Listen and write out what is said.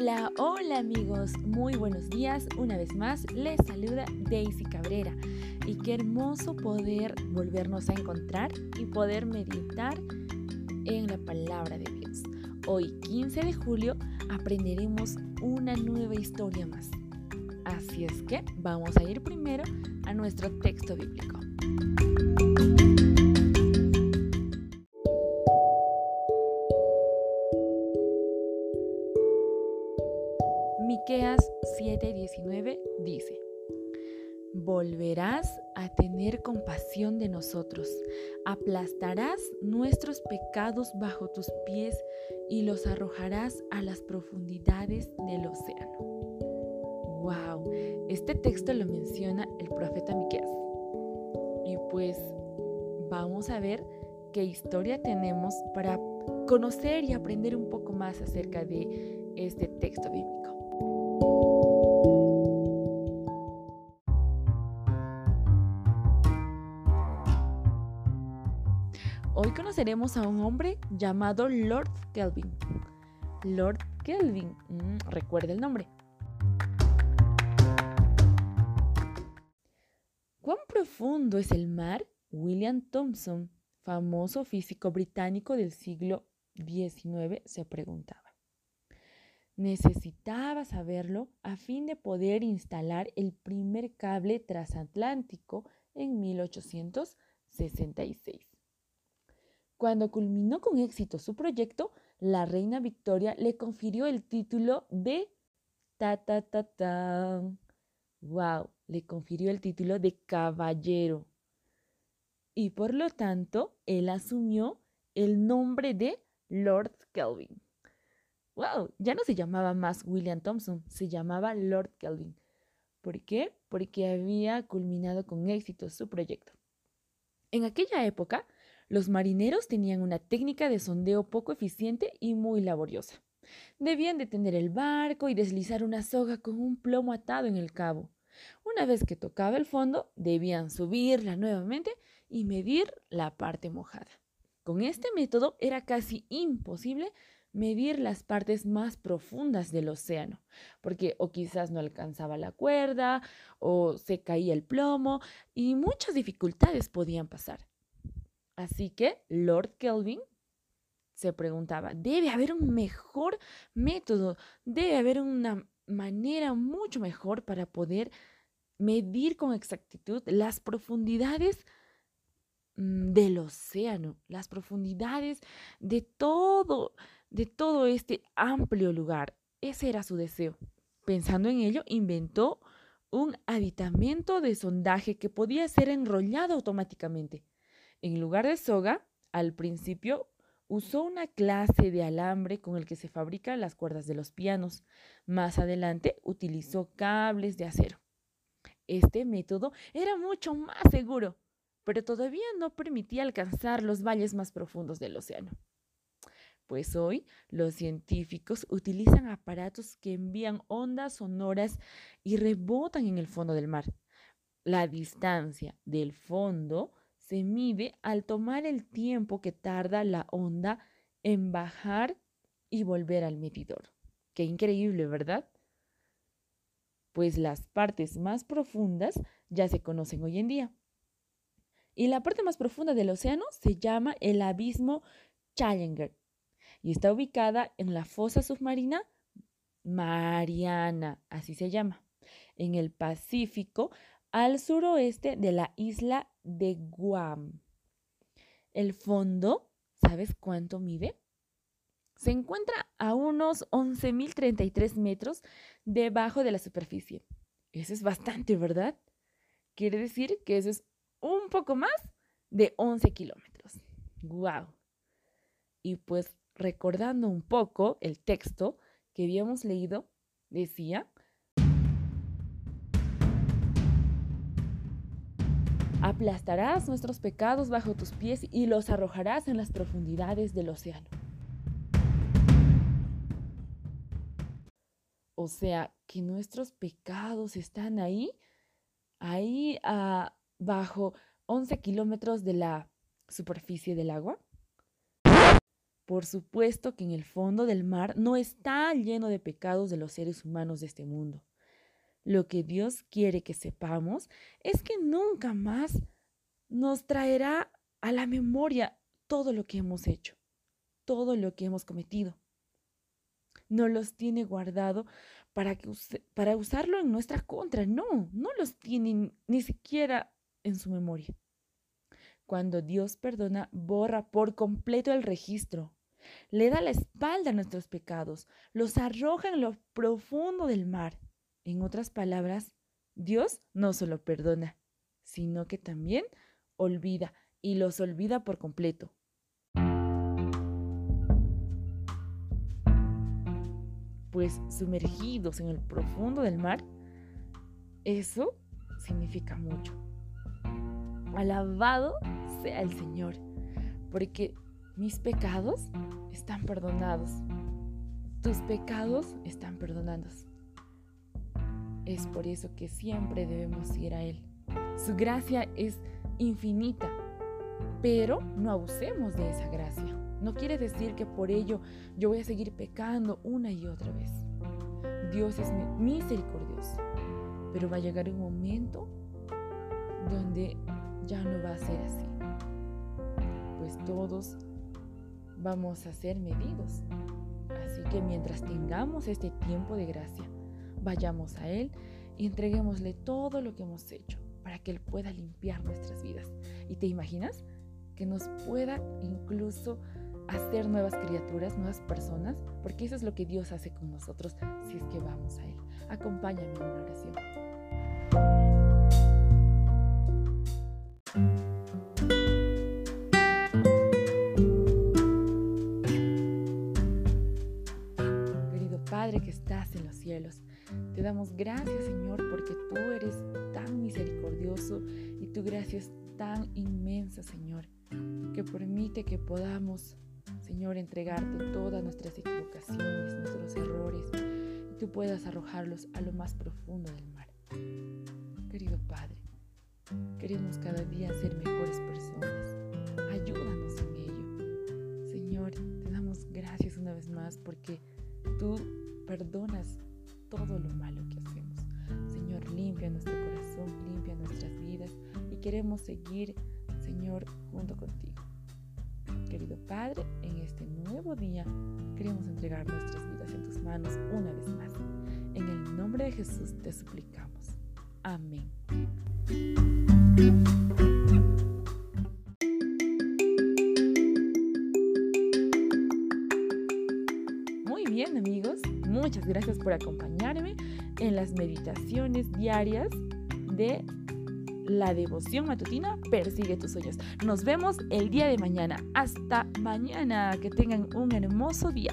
Hola, hola amigos, muy buenos días. Una vez más les saluda Daisy Cabrera y qué hermoso poder volvernos a encontrar y poder meditar en la palabra de Dios. Hoy 15 de julio aprenderemos una nueva historia más. Así es que vamos a ir primero a nuestro texto bíblico. Miqueas 7:19 dice: Volverás a tener compasión de nosotros, aplastarás nuestros pecados bajo tus pies y los arrojarás a las profundidades del océano. Wow, este texto lo menciona el profeta Miqueas. Y pues vamos a ver qué historia tenemos para conocer y aprender un poco más acerca de este texto bíblico. Hoy conoceremos a un hombre llamado Lord Kelvin. Lord Kelvin, mm, recuerda el nombre. ¿Cuán profundo es el mar? William Thompson, famoso físico británico del siglo XIX, se preguntaba. Necesitaba saberlo a fin de poder instalar el primer cable transatlántico en 1866. Cuando culminó con éxito su proyecto, la reina Victoria le confirió el título de ta ta ta ta. Wow, le confirió el título de caballero. Y por lo tanto, él asumió el nombre de Lord Kelvin. Wow, ya no se llamaba más William Thompson, se llamaba Lord Kelvin. ¿Por qué? Porque había culminado con éxito su proyecto. En aquella época, los marineros tenían una técnica de sondeo poco eficiente y muy laboriosa. Debían detener el barco y deslizar una soga con un plomo atado en el cabo. Una vez que tocaba el fondo, debían subirla nuevamente y medir la parte mojada. Con este método era casi imposible medir las partes más profundas del océano, porque o quizás no alcanzaba la cuerda, o se caía el plomo, y muchas dificultades podían pasar. Así que Lord Kelvin se preguntaba, debe haber un mejor método, debe haber una manera mucho mejor para poder medir con exactitud las profundidades mm, del océano, las profundidades de todo, de todo este amplio lugar. Ese era su deseo. Pensando en ello, inventó un aditamento de sondaje que podía ser enrollado automáticamente. En lugar de soga, al principio usó una clase de alambre con el que se fabrican las cuerdas de los pianos. Más adelante utilizó cables de acero. Este método era mucho más seguro, pero todavía no permitía alcanzar los valles más profundos del océano. Pues hoy los científicos utilizan aparatos que envían ondas sonoras y rebotan en el fondo del mar. La distancia del fondo se mide al tomar el tiempo que tarda la onda en bajar y volver al medidor. Qué increíble, ¿verdad? Pues las partes más profundas ya se conocen hoy en día. Y la parte más profunda del océano se llama el abismo Challenger y está ubicada en la fosa submarina Mariana, así se llama, en el Pacífico al suroeste de la isla de Guam. El fondo, ¿sabes cuánto mide? Se encuentra a unos 11.033 metros debajo de la superficie. Eso es bastante, ¿verdad? Quiere decir que eso es un poco más de 11 kilómetros. ¡Guau! Y pues recordando un poco el texto que habíamos leído, decía, Aplastarás nuestros pecados bajo tus pies y los arrojarás en las profundidades del océano. O sea, que nuestros pecados están ahí, ahí ah, bajo 11 kilómetros de la superficie del agua. Por supuesto que en el fondo del mar no está lleno de pecados de los seres humanos de este mundo. Lo que Dios quiere que sepamos es que nunca más nos traerá a la memoria todo lo que hemos hecho, todo lo que hemos cometido. No los tiene guardado para, que para usarlo en nuestra contra. No, no los tiene ni siquiera en su memoria. Cuando Dios perdona, borra por completo el registro. Le da la espalda a nuestros pecados, los arroja en lo profundo del mar. En otras palabras, Dios no solo perdona, sino que también olvida y los olvida por completo. Pues sumergidos en el profundo del mar, eso significa mucho. Alabado sea el Señor, porque mis pecados están perdonados. Tus pecados están perdonados. Es por eso que siempre debemos ir a Él. Su gracia es infinita, pero no abusemos de esa gracia. No quiere decir que por ello yo voy a seguir pecando una y otra vez. Dios es misericordioso, pero va a llegar un momento donde ya no va a ser así. Pues todos vamos a ser medidos. Así que mientras tengamos este tiempo de gracia, vayamos a Él y entreguémosle todo lo que hemos hecho para que Él pueda limpiar nuestras vidas. ¿Y te imaginas? Que nos pueda incluso hacer nuevas criaturas, nuevas personas, porque eso es lo que Dios hace con nosotros si es que vamos a Él. Acompáñame en una oración. Querido Padre que estás en los cielos, te damos gracias Señor porque tú eres tan misericordioso y tu gracia es tan inmensa Señor que permite que podamos Señor entregarte todas nuestras equivocaciones, nuestros errores y tú puedas arrojarlos a lo más profundo del mar. Querido Padre, Queremos cada día ser mejores personas. Ayúdanos en ello. Señor, te damos gracias una vez más porque tú perdonas todo lo malo que hacemos. Señor, limpia nuestro corazón, limpia nuestras vidas y queremos seguir, Señor, junto contigo. Querido Padre, en este nuevo día queremos entregar nuestras vidas en tus manos una vez más. En el nombre de Jesús te suplicamos. Amén. Por acompañarme en las meditaciones diarias de la devoción matutina Persigue tus sueños. Nos vemos el día de mañana. Hasta mañana. Que tengan un hermoso día.